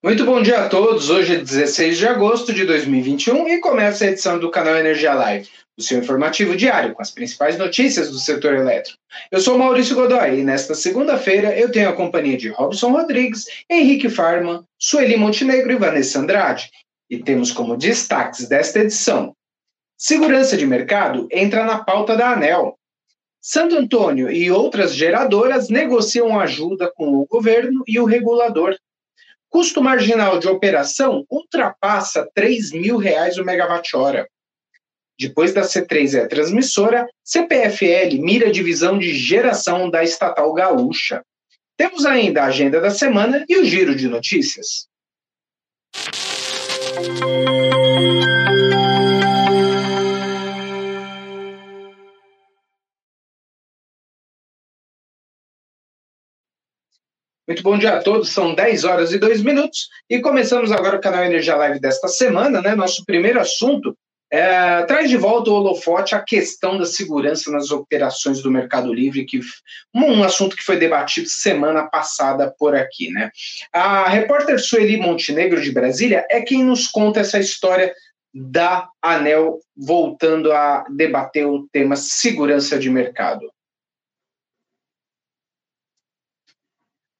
Muito bom dia a todos. Hoje é 16 de agosto de 2021 e começa a edição do canal Energia Live, o seu informativo diário com as principais notícias do setor elétrico. Eu sou Maurício Godoy e nesta segunda-feira eu tenho a companhia de Robson Rodrigues, Henrique Farman, Sueli Montenegro e Vanessa Andrade. E temos como destaques desta edição: Segurança de mercado entra na pauta da ANEL. Santo Antônio e outras geradoras negociam ajuda com o governo e o regulador Custo marginal de operação ultrapassa 3 mil reais o megawatt-hora. Depois da C3 é transmissora, CPFL mira a divisão de geração da estatal gaúcha. Temos ainda a agenda da semana e o giro de notícias. Muito bom dia a todos, são 10 horas e 2 minutos e começamos agora o canal Energia Live desta semana, né? Nosso primeiro assunto é, traz de volta o holofote a questão da segurança nas operações do Mercado Livre, que um assunto que foi debatido semana passada por aqui, né? A repórter Sueli Montenegro de Brasília é quem nos conta essa história da ANEL voltando a debater o tema segurança de mercado.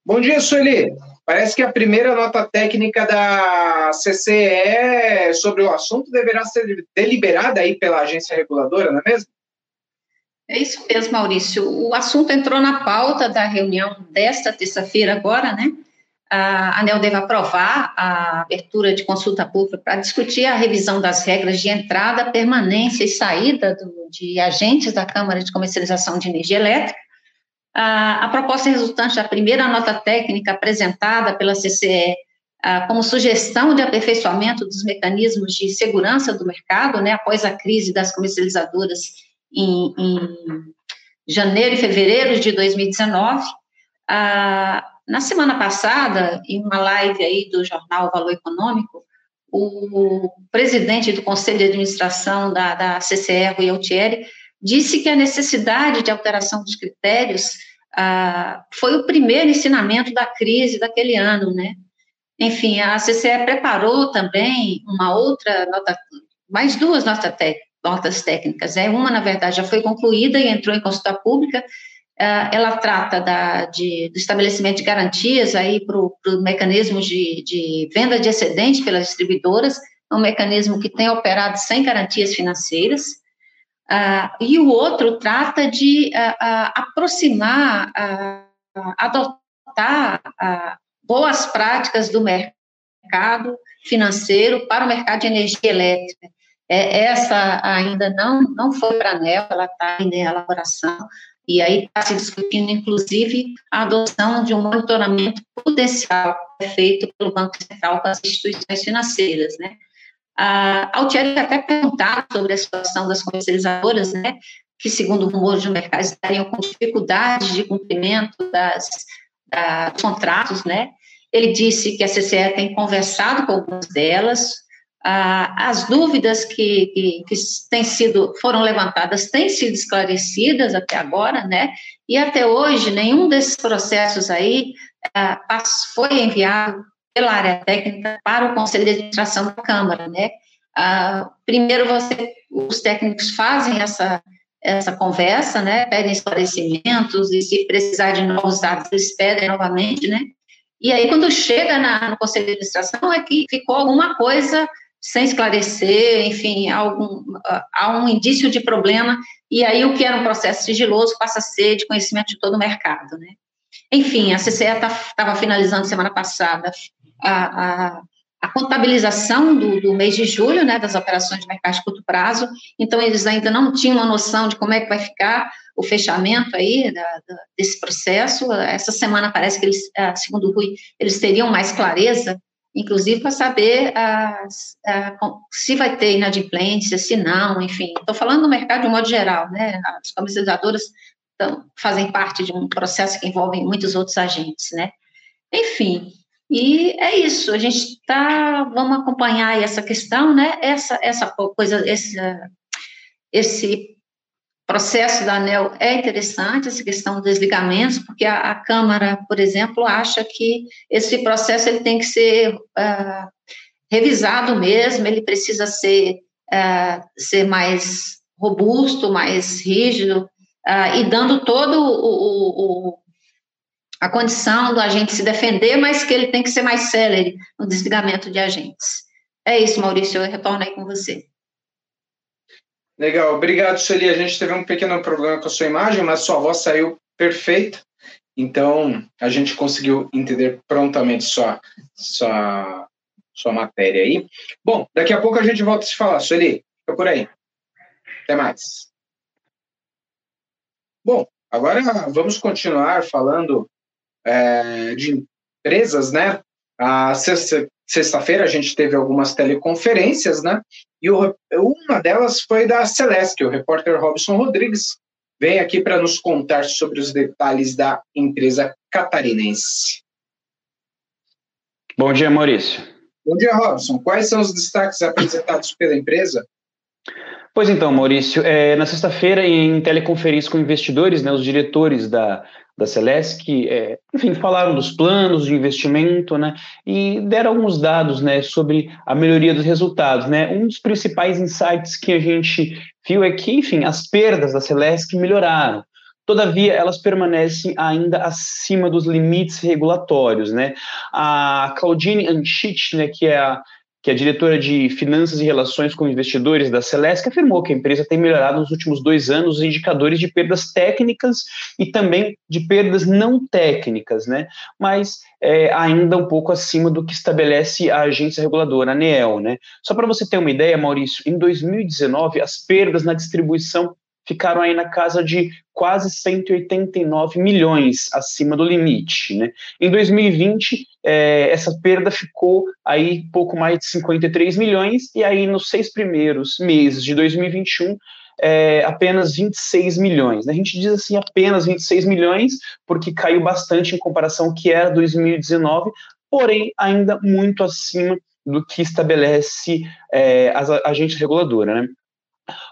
Bom dia, Sueli. Parece que a primeira nota técnica da CCE sobre o assunto deverá ser deliberada aí pela agência reguladora, não é mesmo? É isso mesmo, Maurício. O assunto entrou na pauta da reunião desta terça-feira agora, né? A ANEL deve aprovar a abertura de consulta pública para discutir a revisão das regras de entrada, permanência e saída do, de agentes da Câmara de Comercialização de Energia Elétrica a, proposta resultante da primeira nota técnica apresentada pela CCE como sugestão de aperfeiçoamento dos mecanismos de segurança do mercado, né, após a crise das comercializadoras em, em janeiro e fevereiro de 2019. na semana passada, em uma live aí do jornal Valor Econômico, o presidente do Conselho de Administração da, da CCE, Rui Altieri, disse que a necessidade de alteração dos critérios foi o primeiro ensinamento da crise daquele ano, né? Enfim, a CCE preparou também uma outra nota, mais duas notas, técnicas, né? Uma, na verdade, já foi concluída e entrou em consulta pública, ah, ela trata da, de, do estabelecimento de garantias aí para o mecanismo de, de, venda de excedente pelas distribuidoras, um mecanismo que tem operado sem garantias financeiras, Uh, e o outro trata de uh, uh, aproximar, adotar boas práticas do mercado financeiro para o mercado de energia elétrica. É, essa ainda não, não foi para a ANEL, ela está em elaboração, e aí está se discutindo, inclusive, a adoção de um monitoramento potencial feito pelo Banco Central com as instituições financeiras, né? A Altieri até perguntar sobre a situação das comercializadoras, né, que, segundo o rumor de mercado, estariam com dificuldade de cumprimento das, da, dos contratos, né, ele disse que a CCE tem conversado com algumas delas, ah, as dúvidas que, que, que têm sido, foram levantadas têm sido esclarecidas até agora, né, e até hoje nenhum desses processos aí ah, foi enviado pela área técnica para o Conselho de Administração da Câmara, né? Ah, primeiro, você, os técnicos fazem essa, essa conversa, né? Pedem esclarecimentos e, se precisar de novos dados, eles pedem novamente, né? E aí, quando chega na, no Conselho de Administração, é que ficou alguma coisa sem esclarecer, enfim, algum, há um indício de problema, e aí o que era um processo sigiloso passa a ser de conhecimento de todo o mercado, né? Enfim, a CCE estava tá, finalizando semana passada a, a, a contabilização do, do, mês de julho, né, das operações de mercado de curto prazo, então eles ainda não tinham uma noção de como é que vai ficar o fechamento aí da, da, desse processo, essa semana parece que eles, segundo o Rui, eles teriam mais clareza, inclusive para saber se vai ter inadimplência, se não, enfim, estou falando do mercado de um modo geral, né, as comercializadoras então, fazem parte de um processo que envolve muitos outros agentes, né, enfim, e é isso, a gente está, vamos acompanhar essa questão, né? Essa, essa coisa, esse, esse processo da ANEL é interessante, essa questão dos desligamentos, porque a, a Câmara, por exemplo, acha que esse processo ele tem que ser uh, revisado mesmo, ele precisa ser, uh, ser mais robusto, mais rígido, uh, e dando todo o, o, a condição do agente se defender, mas que ele tem que ser mais célere no desligamento de agentes. É isso, Maurício, eu retorno aí com você. Legal, obrigado, Sueli. A gente teve um pequeno problema com a sua imagem, mas sua voz saiu perfeita. Então, a gente conseguiu entender prontamente sua, sua, sua matéria aí. Bom, daqui a pouco a gente volta a se falar. Sueli, fica por aí. Até mais. Bom, agora vamos continuar falando é, de empresas, né? A sexta-feira a gente teve algumas teleconferências, né? E o, uma delas foi da Celeste, o repórter Robson Rodrigues vem aqui para nos contar sobre os detalhes da empresa catarinense. Bom dia, Maurício. Bom dia, Robson. Quais são os destaques apresentados pela empresa? Pois então, Maurício, é, na sexta-feira, em teleconferência com investidores, né, os diretores da, da Celesc, é, enfim, falaram dos planos de investimento, né, e deram alguns dados, né, sobre a melhoria dos resultados, né. Um dos principais insights que a gente viu é que, enfim, as perdas da Celesc melhoraram. Todavia, elas permanecem ainda acima dos limites regulatórios, né. A Claudine Anchit, né, que é a que é diretora de Finanças e Relações com Investidores da Celeste, afirmou que a empresa tem melhorado nos últimos dois anos os indicadores de perdas técnicas e também de perdas não técnicas, né? mas é, ainda um pouco acima do que estabelece a agência reguladora, a ANEEL. Né? Só para você ter uma ideia, Maurício, em 2019, as perdas na distribuição ficaram aí na casa de quase 189 milhões acima do limite. Né? Em 2020, é, essa perda ficou aí pouco mais de 53 milhões, e aí nos seis primeiros meses de 2021, é, apenas 26 milhões. Né? A gente diz assim apenas 26 milhões, porque caiu bastante em comparação ao que era 2019, porém ainda muito acima do que estabelece é, a agência reguladora. Né?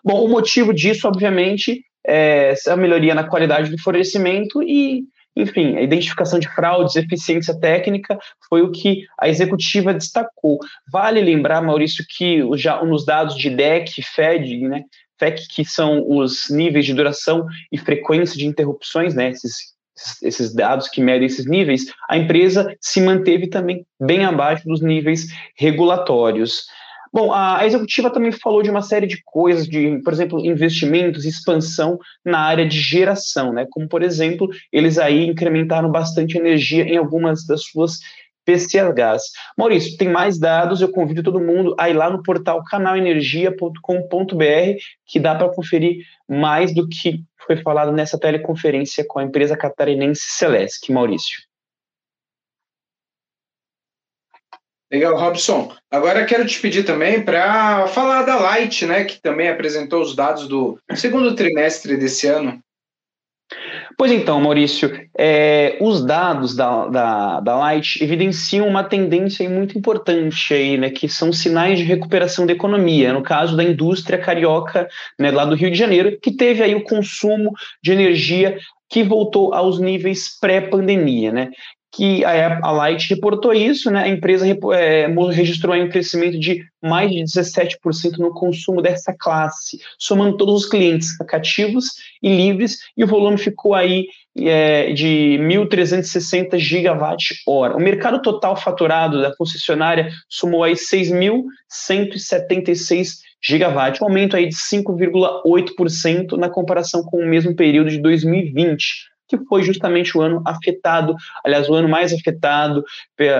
Bom, o motivo disso, obviamente, é a melhoria na qualidade do fornecimento e, enfim, a identificação de fraudes, eficiência técnica foi o que a executiva destacou. Vale lembrar, Maurício, que já nos dados de DEC, FED, né, FEC, que são os níveis de duração e frequência de interrupções, né, esses, esses dados que medem esses níveis, a empresa se manteve também bem abaixo dos níveis regulatórios. Bom, a executiva também falou de uma série de coisas, de, por exemplo, investimentos, expansão na área de geração, né? Como, por exemplo, eles aí incrementaram bastante energia em algumas das suas PCHs. Maurício, tem mais dados, eu convido todo mundo a ir lá no portal canalenergia.com.br, que dá para conferir mais do que foi falado nessa teleconferência com a empresa catarinense Celeste. Maurício. Legal, Robson. Agora quero te pedir também para falar da Light, né, que também apresentou os dados do segundo trimestre desse ano. Pois então, Maurício, é, os dados da, da, da Light evidenciam uma tendência muito importante aí, né, que são sinais de recuperação da economia, no caso da indústria carioca, né, lá do Rio de Janeiro, que teve aí o consumo de energia que voltou aos níveis pré-pandemia, né? Que a, a Light reportou isso, né? A empresa é, registrou um crescimento de mais de 17% no consumo dessa classe, somando todos os clientes cativos e livres, e o volume ficou aí é, de 1.360 gigawatt-hora. O mercado total faturado da concessionária somou aí 6.176 gigawatt, um aumento aí de 5,8% na comparação com o mesmo período de 2020 que foi justamente o ano afetado, aliás, o ano mais afetado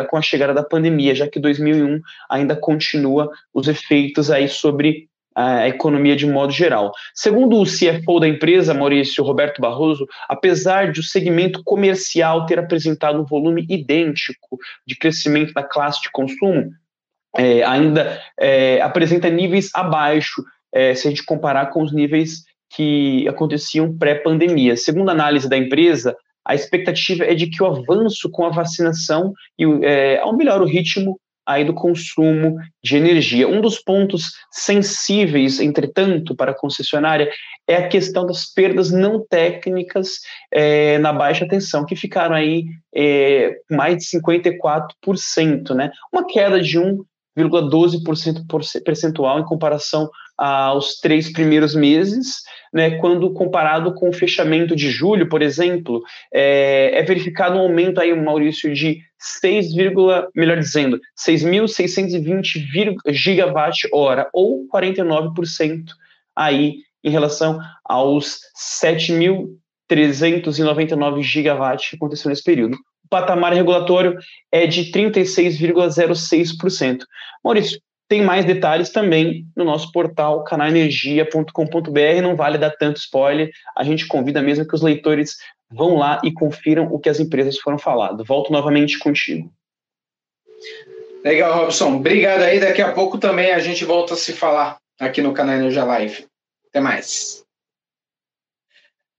com a chegada da pandemia, já que 2001 ainda continua os efeitos aí sobre a economia de modo geral. Segundo o CFO da empresa, Maurício Roberto Barroso, apesar de o segmento comercial ter apresentado um volume idêntico de crescimento da classe de consumo, é, ainda é, apresenta níveis abaixo, é, se a gente comparar com os níveis que aconteciam pré-pandemia. Segundo a análise da empresa, a expectativa é de que o avanço com a vacinação e é, melhor o ritmo aí do consumo de energia. Um dos pontos sensíveis, entretanto, para a concessionária é a questão das perdas não técnicas é, na baixa tensão, que ficaram aí é, mais de 54%, né? Uma queda de 1,12% percentual em comparação aos três primeiros meses, né, quando comparado com o fechamento de julho, por exemplo, é, é verificado um aumento aí, Maurício, de 6, melhor dizendo, 6.620 gigawatt-hora, ou 49% aí em relação aos 7.399 gigawatts que aconteceu nesse período. O patamar regulatório é de 36,06%. Maurício, tem mais detalhes também no nosso portal canalenergia.com.br. Não vale dar tanto spoiler. A gente convida mesmo que os leitores vão lá e confiram o que as empresas foram falando. Volto novamente contigo. Legal, Robson. Obrigado aí. Daqui a pouco também a gente volta a se falar aqui no canal Energia Live. Até mais.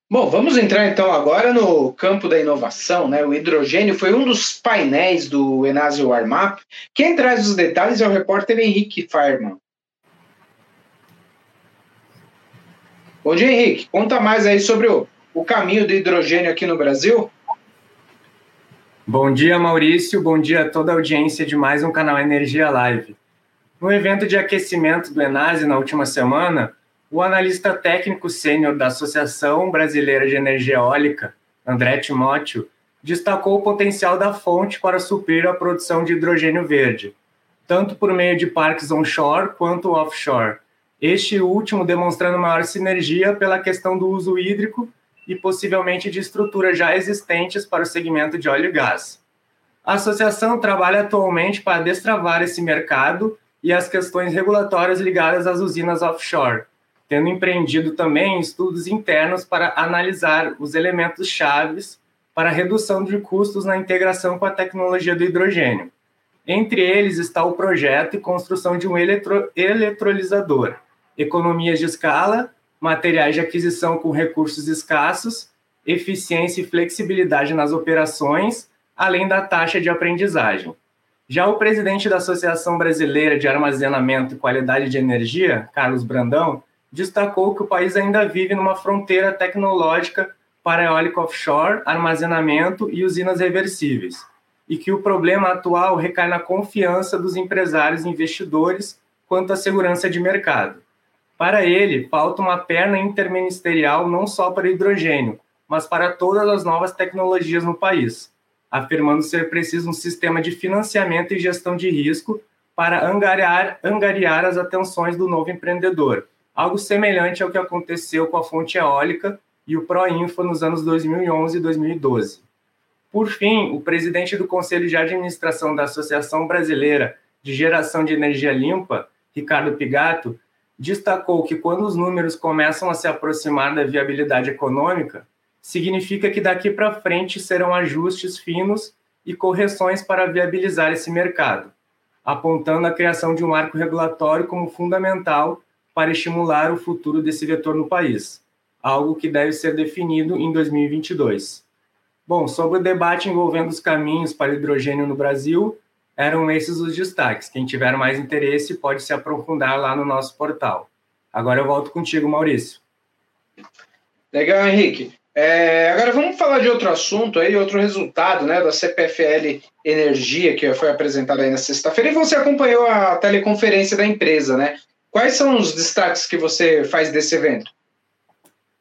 Bom, vamos entrar então agora no campo da inovação, né? O hidrogênio foi um dos painéis do Enasio Warmap. Quem traz os detalhes é o repórter Henrique Fireman. Bom dia, Henrique. Conta mais aí sobre o, o caminho do hidrogênio aqui no Brasil. Bom dia, Maurício. Bom dia a toda a audiência de mais um canal Energia Live. No evento de aquecimento do Enasio na última semana, o analista técnico sênior da Associação Brasileira de Energia Eólica, André Timóteo, destacou o potencial da fonte para suprir a produção de hidrogênio verde, tanto por meio de parques onshore quanto offshore. Este último demonstrando maior sinergia pela questão do uso hídrico e possivelmente de estruturas já existentes para o segmento de óleo e gás. A associação trabalha atualmente para destravar esse mercado e as questões regulatórias ligadas às usinas offshore, tendo empreendido também estudos internos para analisar os elementos chaves para redução de custos na integração com a tecnologia do hidrogênio. Entre eles está o projeto e construção de um eletro eletrolisador, economias de escala, materiais de aquisição com recursos escassos, eficiência e flexibilidade nas operações, além da taxa de aprendizagem. Já o presidente da Associação Brasileira de Armazenamento e Qualidade de Energia, Carlos Brandão, destacou que o país ainda vive numa fronteira tecnológica para eólica offshore, armazenamento e usinas reversíveis, e que o problema atual recai na confiança dos empresários e investidores quanto à segurança de mercado. Para ele, falta uma perna interministerial não só para hidrogênio, mas para todas as novas tecnologias no país, afirmando ser preciso um sistema de financiamento e gestão de risco para angariar, angariar as atenções do novo empreendedor, algo semelhante ao que aconteceu com a fonte eólica e o Proinfo nos anos 2011 e 2012. Por fim, o presidente do Conselho de Administração da Associação Brasileira de Geração de Energia Limpa, Ricardo Pigato, destacou que quando os números começam a se aproximar da viabilidade econômica, significa que daqui para frente serão ajustes finos e correções para viabilizar esse mercado, apontando a criação de um marco regulatório como fundamental para estimular o futuro desse vetor no país, algo que deve ser definido em 2022. Bom, sobre o debate envolvendo os caminhos para hidrogênio no Brasil, eram esses os destaques. Quem tiver mais interesse pode se aprofundar lá no nosso portal. Agora eu volto contigo, Maurício. Legal, Henrique. É, agora vamos falar de outro assunto aí, outro resultado né, da CPFL Energia, que foi apresentado aí na sexta-feira, e você acompanhou a teleconferência da empresa, né? Quais são os destaques que você faz desse evento?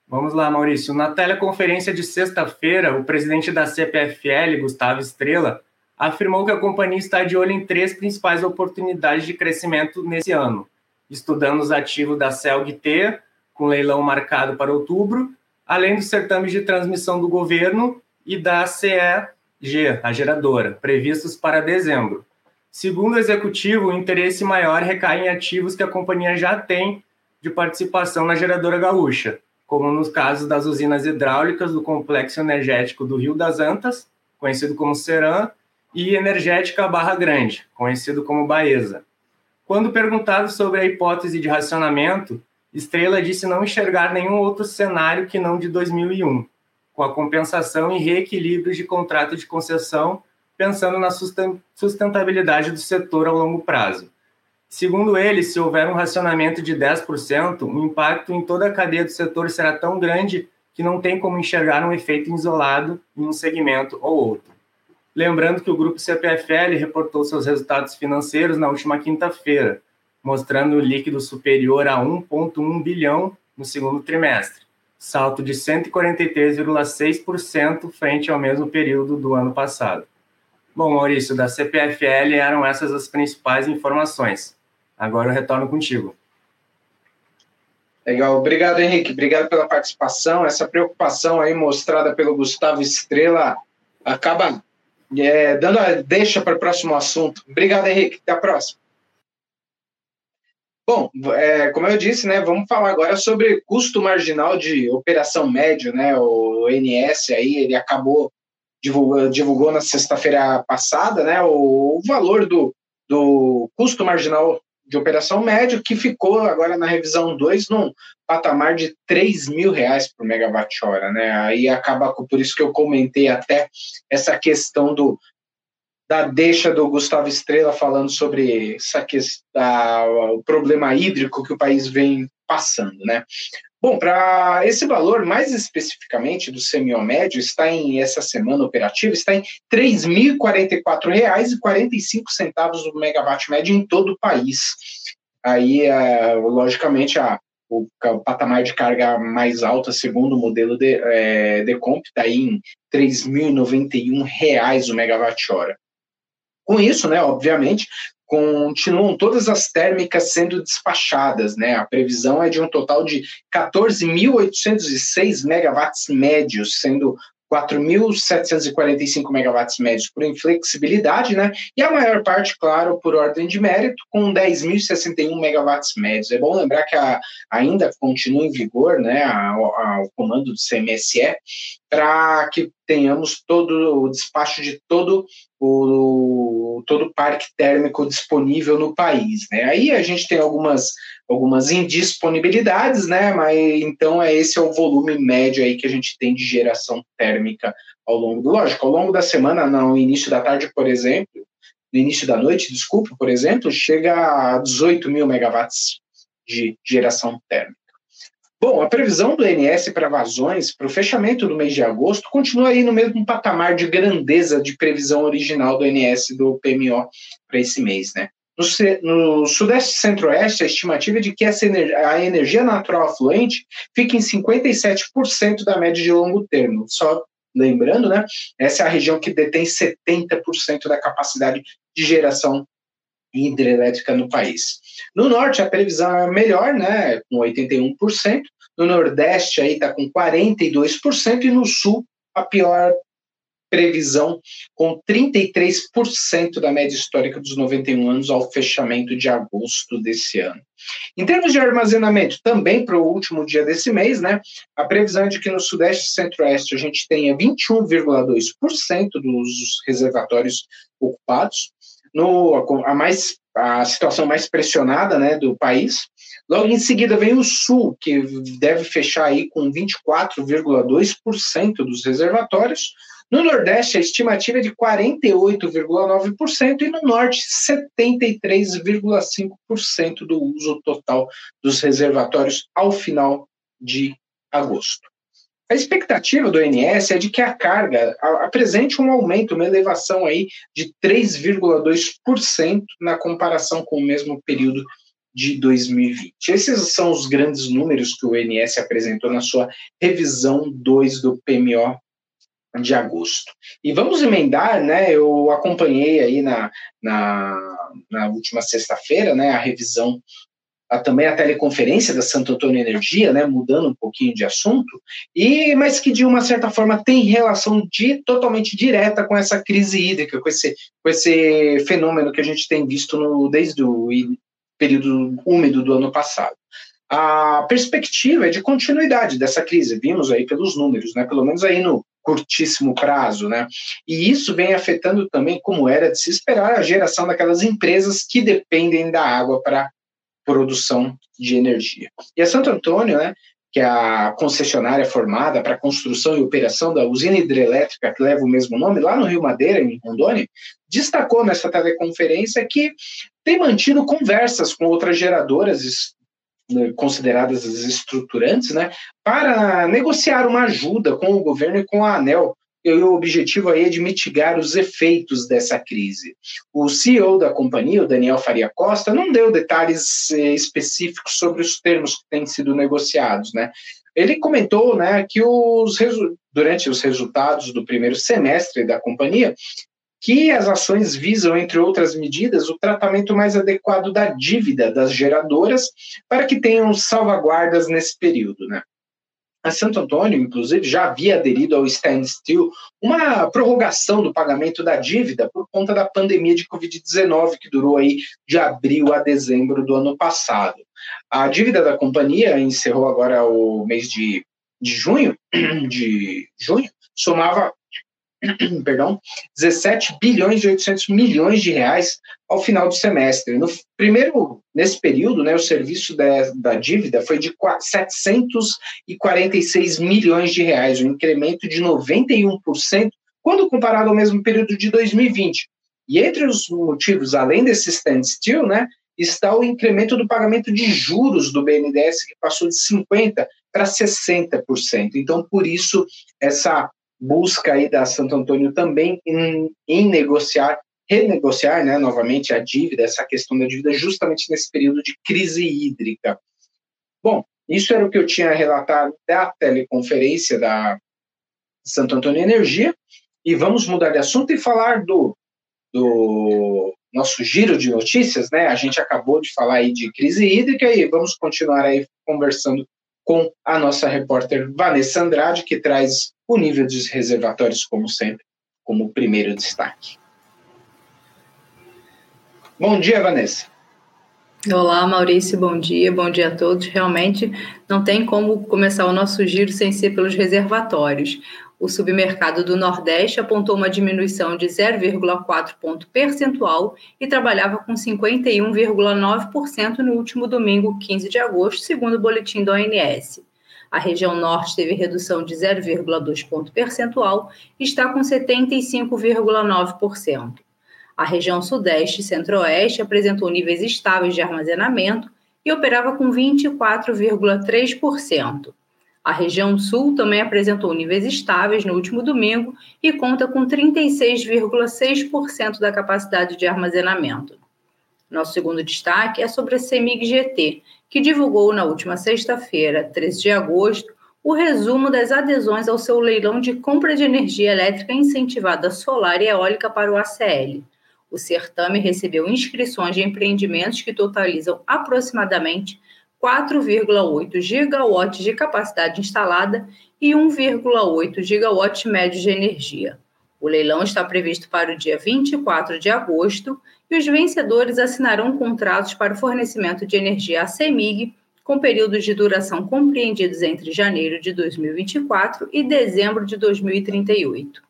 Vamos lá, Maurício. Na teleconferência de sexta-feira, o presidente da CPFL, Gustavo Estrela, afirmou que a companhia está de olho em três principais oportunidades de crescimento nesse ano, estudando os ativos da CELG-T, com leilão marcado para outubro, além dos certames de transmissão do governo e da CEG, a geradora, previstos para dezembro. Segundo o executivo, o interesse maior recai em ativos que a companhia já tem de participação na geradora gaúcha, como nos casos das usinas hidráulicas do Complexo Energético do Rio das Antas, conhecido como Seram, e Energética Barra Grande, conhecido como Baeza. Quando perguntado sobre a hipótese de racionamento, Estrela disse não enxergar nenhum outro cenário que não de 2001, com a compensação e reequilíbrio de contrato de concessão pensando na sustentabilidade do setor ao longo prazo. Segundo ele, se houver um racionamento de 10%, o impacto em toda a cadeia do setor será tão grande que não tem como enxergar um efeito isolado em um segmento ou outro. Lembrando que o grupo CPFL reportou seus resultados financeiros na última quinta-feira, mostrando o líquido superior a 1,1 bilhão no segundo trimestre, salto de 143,6% frente ao mesmo período do ano passado. Bom, Maurício, da CPFL eram essas as principais informações. Agora eu retorno contigo. Legal, obrigado Henrique, obrigado pela participação. Essa preocupação aí mostrada pelo Gustavo Estrela acaba é, dando a deixa para o próximo assunto. Obrigado Henrique, até a próxima. Bom, é, como eu disse, né, vamos falar agora sobre custo marginal de operação médio, né, o NS aí, ele acabou, divulgou, divulgou na sexta-feira passada, né, o, o valor do, do custo marginal de operação médio, que ficou agora na revisão 2 num patamar de 3 mil reais por megawatt-hora, né? Aí acaba, por isso que eu comentei até essa questão do da deixa do Gustavo Estrela falando sobre essa questão, o problema hídrico que o país vem passando, né? Bom, para esse valor, mais especificamente do semió médio, está em essa semana operativa, está em R$ 3.044,45 do megawatt médio em todo o país. Aí, é, logicamente, a, o, o, patamar de carga mais alta, segundo o modelo de, é, de comp, está em R$ 3.091 o megawatt-hora. Com isso, né, obviamente, continuam todas as térmicas sendo despachadas, né? A previsão é de um total de 14.806 megawatts médios, sendo 4.745 megawatts médios por inflexibilidade, né? E a maior parte, claro, por ordem de mérito, com 10.061 megawatts médios. É bom lembrar que a, ainda continua em vigor, né, a, a, o comando do CMSE, para que tenhamos todo o despacho de todo o todo o parque térmico disponível no país, né? Aí a gente tem algumas algumas indisponibilidades, né? Mas então é esse é o volume médio aí que a gente tem de geração térmica ao longo do lógico, ao longo da semana, no início da tarde, por exemplo, no início da noite, desculpa, por exemplo, chega a 18 mil megawatts de geração térmica. Bom, a previsão do INS para vazões para o fechamento do mês de agosto continua aí no mesmo patamar de grandeza de previsão original do INS do PMO para esse mês, né? No, no Sudeste Centro-Oeste, a estimativa é de que essa a energia natural afluente fique em 57% da média de longo termo. Só lembrando, né? Essa é a região que detém 70% da capacidade de geração hidrelétrica no país. No norte, a previsão é melhor, né, com 81%. No nordeste, aí está com 42%. E no sul, a pior previsão, com 33% da média histórica dos 91 anos ao fechamento de agosto desse ano. Em termos de armazenamento, também para o último dia desse mês, né, a previsão é de que no Sudeste e Centro-Oeste a gente tenha 21,2% dos reservatórios ocupados, no, a, mais, a situação mais pressionada né, do país. Logo em seguida vem o Sul, que deve fechar aí com 24,2% dos reservatórios. No Nordeste, a estimativa é de 48,9% e no Norte, 73,5% do uso total dos reservatórios ao final de agosto. A expectativa do INS é de que a carga apresente um aumento, uma elevação aí de 3,2% na comparação com o mesmo período de 2020. Esses são os grandes números que o INS apresentou na sua revisão 2 do PMO de agosto. E vamos emendar, né? Eu acompanhei aí na, na, na última sexta-feira, né, a revisão a, também a teleconferência da Santo Antônio Energia, né, mudando um pouquinho de assunto, e mas que de uma certa forma tem relação de, totalmente direta com essa crise hídrica, com esse, com esse fenômeno que a gente tem visto no, desde o período úmido do ano passado. A perspectiva é de continuidade dessa crise, vimos aí pelos números, né, pelo menos aí no curtíssimo prazo, né? E isso vem afetando também, como era de se esperar, a geração daquelas empresas que dependem da água para produção de energia. E a Santo Antônio, né, que é a concessionária formada para construção e operação da usina hidrelétrica que leva o mesmo nome, lá no Rio Madeira, em Rondônia, destacou nessa teleconferência que tem mantido conversas com outras geradoras né, consideradas as estruturantes, né, para negociar uma ajuda com o governo e com a ANEL e o objetivo aí é de mitigar os efeitos dessa crise. O CEO da companhia, o Daniel Faria Costa, não deu detalhes eh, específicos sobre os termos que têm sido negociados, né? Ele comentou, né, que os durante os resultados do primeiro semestre da companhia, que as ações visam, entre outras medidas, o tratamento mais adequado da dívida das geradoras para que tenham salvaguardas nesse período, né? A Santo Antônio, inclusive, já havia aderido ao standstill, uma prorrogação do pagamento da dívida por conta da pandemia de Covid-19, que durou aí de abril a dezembro do ano passado. A dívida da companhia encerrou agora o mês de, de junho, de junho, somava perdão, 17 bilhões e 800 milhões de reais ao final do semestre. No primeiro, nesse período, né, o serviço da, da dívida foi de 746 milhões de reais, um incremento de 91% quando comparado ao mesmo período de 2020. E entre os motivos, além desse standstill, né, está o incremento do pagamento de juros do BNDES, que passou de 50% para 60%. Então, por isso, essa busca aí da Santo Antônio também em, em negociar, renegociar, né, novamente a dívida, essa questão da dívida, justamente nesse período de crise hídrica. Bom, isso era o que eu tinha relatado da teleconferência da Santo Antônio Energia, e vamos mudar de assunto e falar do, do nosso giro de notícias, né? A gente acabou de falar aí de crise hídrica e vamos continuar aí conversando com a nossa repórter Vanessa Andrade, que traz o nível dos reservatórios, como sempre, como primeiro destaque. Bom dia, Vanessa. Olá, Maurício, bom dia, bom dia a todos. Realmente não tem como começar o nosso giro sem ser pelos reservatórios. O submercado do Nordeste apontou uma diminuição de 0,4 ponto percentual e trabalhava com 51,9% no último domingo, 15 de agosto, segundo o boletim da ONS. A região Norte teve redução de 0,2 ponto percentual e está com 75,9%. A região Sudeste e Centro-Oeste apresentou níveis estáveis de armazenamento e operava com 24,3%. A região sul também apresentou níveis estáveis no último domingo e conta com 36,6% da capacidade de armazenamento. Nosso segundo destaque é sobre a CEMIG GT, que divulgou na última sexta-feira, 13 de agosto, o resumo das adesões ao seu leilão de compra de energia elétrica incentivada solar e eólica para o ACL. O certame recebeu inscrições de empreendimentos que totalizam aproximadamente 4,8 gigawatts de capacidade instalada e 1,8 gigawatts médio de energia. O leilão está previsto para o dia 24 de agosto e os vencedores assinarão contratos para o fornecimento de energia à CEMIG com períodos de duração compreendidos entre janeiro de 2024 e dezembro de 2038.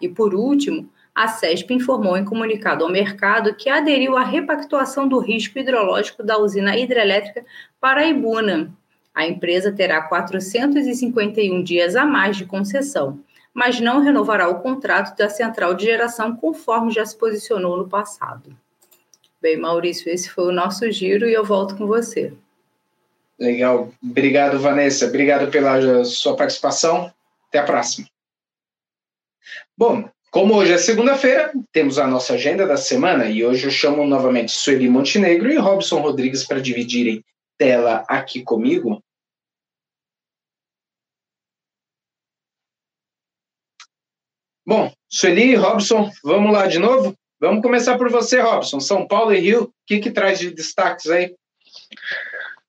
E por último, a CESP informou em comunicado ao mercado que aderiu à repactuação do risco hidrológico da usina hidrelétrica Paraibuna. A empresa terá 451 dias a mais de concessão, mas não renovará o contrato da central de geração conforme já se posicionou no passado. Bem, Maurício, esse foi o nosso giro e eu volto com você. Legal. Obrigado, Vanessa. Obrigado pela sua participação. Até a próxima. Bom, como hoje é segunda-feira, temos a nossa agenda da semana e hoje eu chamo novamente Sueli Montenegro e Robson Rodrigues para dividirem tela aqui comigo. Bom, Sueli Robson, vamos lá de novo? Vamos começar por você, Robson. São Paulo e Rio, o que, que traz de destaques aí?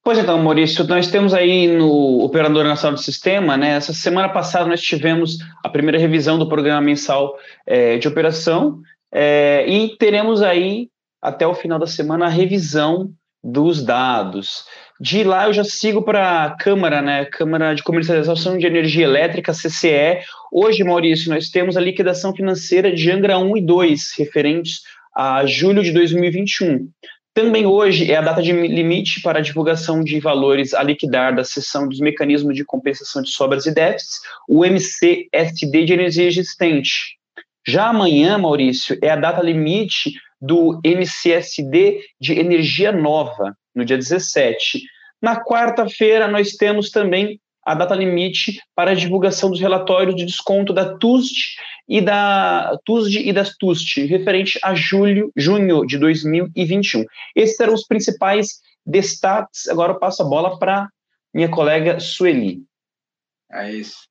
Pois então, Maurício, nós temos aí no Operador Nacional do Sistema, né? Essa semana passada nós tivemos a primeira revisão do programa mensal é, de operação é, e teremos aí até o final da semana a revisão dos dados. De lá eu já sigo para a Câmara, né? Câmara de Comercialização de Energia Elétrica, CCE. Hoje, Maurício, nós temos a liquidação financeira de Angra 1 e 2, referentes a julho de 2021. Também hoje é a data de limite para a divulgação de valores a liquidar da seção dos mecanismos de compensação de sobras e déficits, o MCSD de energia existente. Já amanhã, Maurício, é a data limite do MCSD de energia nova, no dia 17. Na quarta-feira, nós temos também a data limite para a divulgação dos relatórios de desconto da TUSD e da TUSD e das TUST, referente a julho, junho de 2021. Esses eram os principais destaques. Agora eu passo a bola para minha colega Sueli. É isso.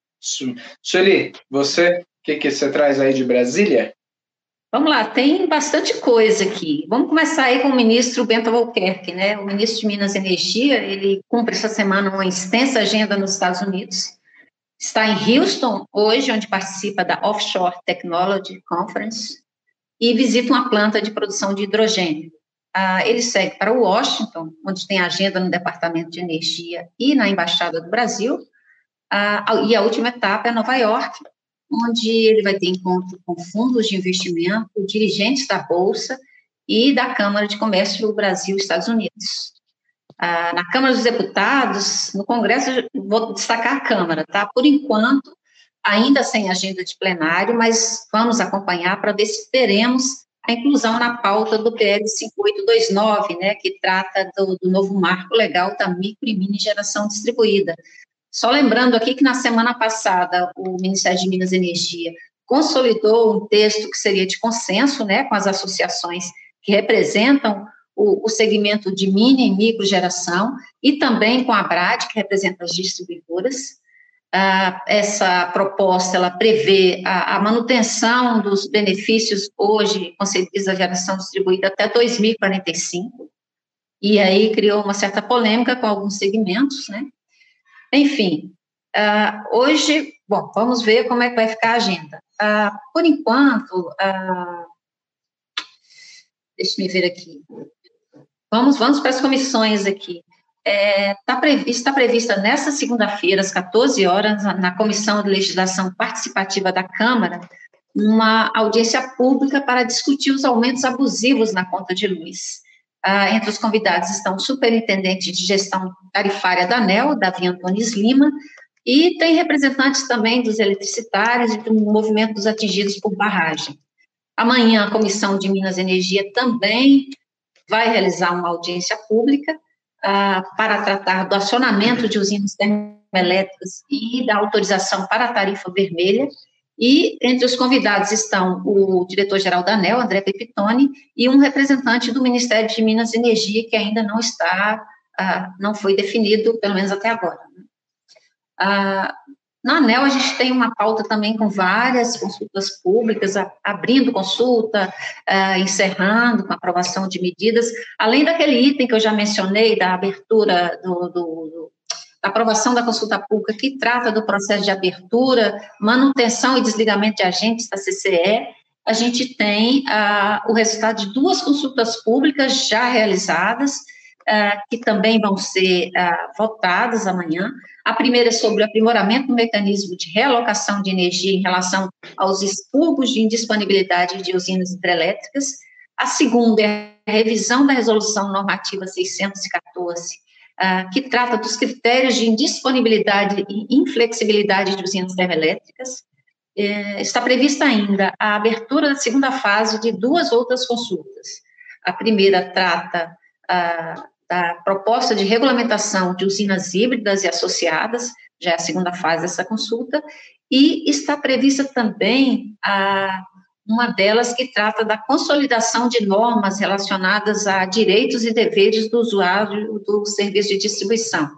Sueli, você, o que, que você traz aí de Brasília? Vamos lá, tem bastante coisa aqui. Vamos começar aí com o ministro Bento Albuquerque, né? O ministro de Minas e Energia, ele cumpre essa semana uma extensa agenda nos Estados Unidos. Está em Houston hoje, onde participa da Offshore Technology Conference e visita uma planta de produção de hidrogênio. Ah, ele segue para Washington, onde tem agenda no Departamento de Energia e na Embaixada do Brasil. Ah, e a última etapa é Nova York, onde ele vai ter encontro com fundos de investimento, dirigentes da Bolsa e da Câmara de Comércio do Brasil-Estados Unidos. Ah, na Câmara dos Deputados, no Congresso, vou destacar a Câmara, tá? Por enquanto, ainda sem agenda de plenário, mas vamos acompanhar para ver se teremos a inclusão na pauta do PL 5829, né, que trata do, do novo marco legal da micro e mini geração distribuída, só lembrando aqui que na semana passada o Ministério de Minas e Energia consolidou um texto que seria de consenso, né, com as associações que representam o, o segmento de mini e micro geração e também com a BRAD, que representa as distribuidoras. Ah, essa proposta, ela prevê a, a, manutenção dos benefícios hoje concedidos à geração distribuída até 2045, e aí criou uma certa polêmica com alguns segmentos, né, enfim, uh, hoje, bom, vamos ver como é que vai ficar a agenda. Uh, por enquanto, uh, deixa me ver aqui. Vamos, vamos para as comissões aqui. É, tá prevista, está prevista nesta segunda-feira, às 14 horas, na Comissão de Legislação Participativa da Câmara, uma audiência pública para discutir os aumentos abusivos na conta de luz. Ah, entre os convidados estão o superintendente de gestão tarifária da ANEL, Davi Antunes Lima, e tem representantes também dos eletricitários e do movimento dos atingidos por barragem. Amanhã, a Comissão de Minas Energia também vai realizar uma audiência pública ah, para tratar do acionamento de usinas termoelétricas e da autorização para a tarifa vermelha, e entre os convidados estão o diretor-geral da ANEL, André Pepitone, e um representante do Ministério de Minas e Energia, que ainda não está, ah, não foi definido, pelo menos até agora. Né? Ah, na ANEL, a gente tem uma pauta também com várias consultas públicas, abrindo consulta, ah, encerrando com aprovação de medidas, além daquele item que eu já mencionei, da abertura do, do aprovação da consulta pública que trata do processo de abertura, manutenção e desligamento de agentes da CCE, a gente tem ah, o resultado de duas consultas públicas já realizadas, ah, que também vão ser ah, votadas amanhã. A primeira é sobre o aprimoramento do mecanismo de realocação de energia em relação aos expurgos de indisponibilidade de usinas hidrelétricas. A segunda é a revisão da resolução normativa 614, ah, que trata dos critérios de indisponibilidade e inflexibilidade de usinas termoelétricas. É, está prevista ainda a abertura da segunda fase de duas outras consultas. A primeira trata ah, da proposta de regulamentação de usinas híbridas e associadas, já é a segunda fase dessa consulta, e está prevista também a uma delas que trata da consolidação de normas relacionadas a direitos e deveres do usuário do serviço de distribuição.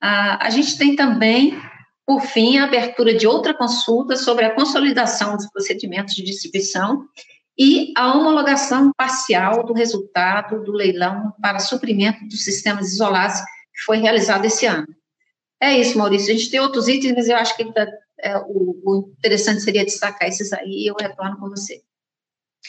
a gente tem também, por fim, a abertura de outra consulta sobre a consolidação dos procedimentos de distribuição e a homologação parcial do resultado do leilão para suprimento dos sistemas isolados que foi realizado esse ano. É isso, Maurício. A gente tem outros itens, mas eu acho que é, o, o, interessante seria destacar esses aí e eu retorno com você.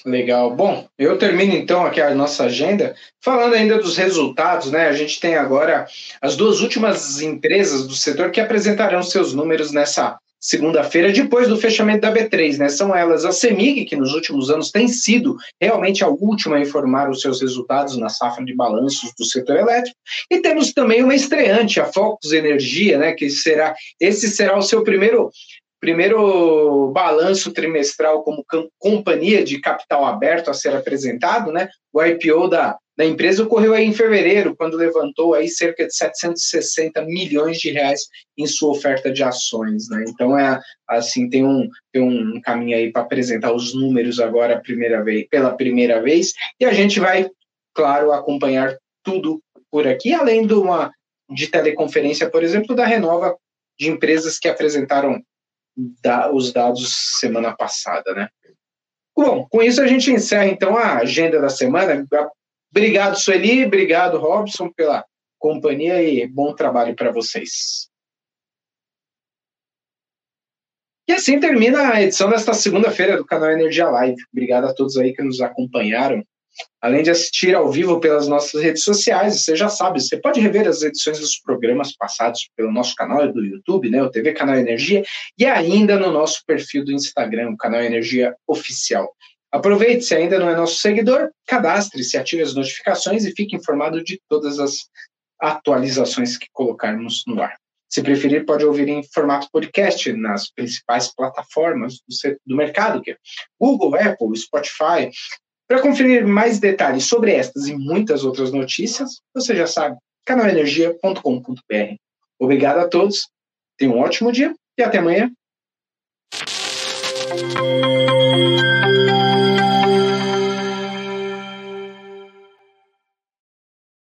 Legal. Bom, eu termino então aqui a nossa agenda falando ainda dos resultados, né? A gente tem agora as duas últimas empresas do setor que apresentarão seus números nessa segunda-feira, depois do fechamento da B3, né? São elas a CEMIG, que nos últimos anos tem sido realmente a última a informar os seus resultados na safra de balanços do setor elétrico, e temos também uma estreante, a Focus Energia, né? Que será esse será o seu primeiro primeiro balanço trimestral como companhia de capital aberto a ser apresentado, né? O IPO da, da empresa ocorreu aí em fevereiro, quando levantou aí cerca de 760 milhões de reais em sua oferta de ações, né? Então é assim tem um tem um caminho aí para apresentar os números agora primeira vez, pela primeira vez, e a gente vai, claro, acompanhar tudo por aqui, além de uma de teleconferência, por exemplo, da Renova de empresas que apresentaram da, os dados semana passada, né? Bom, com isso a gente encerra então a agenda da semana. Obrigado, Sueli, obrigado, Robson, pela companhia e bom trabalho para vocês. E assim termina a edição desta segunda-feira do canal Energia Live. Obrigado a todos aí que nos acompanharam. Além de assistir ao vivo pelas nossas redes sociais, você já sabe, você pode rever as edições dos programas passados pelo nosso canal do YouTube, né, o TV Canal Energia, e ainda no nosso perfil do Instagram, o Canal Energia Oficial. Aproveite, se ainda não é nosso seguidor, cadastre-se, ative as notificações e fique informado de todas as atualizações que colocarmos no ar. Se preferir, pode ouvir em formato podcast nas principais plataformas do, do mercado, que é Google, Apple, Spotify, para conferir mais detalhes sobre estas e muitas outras notícias, você já sabe, canalenergia.com.br. Obrigado a todos, tenham um ótimo dia e até amanhã.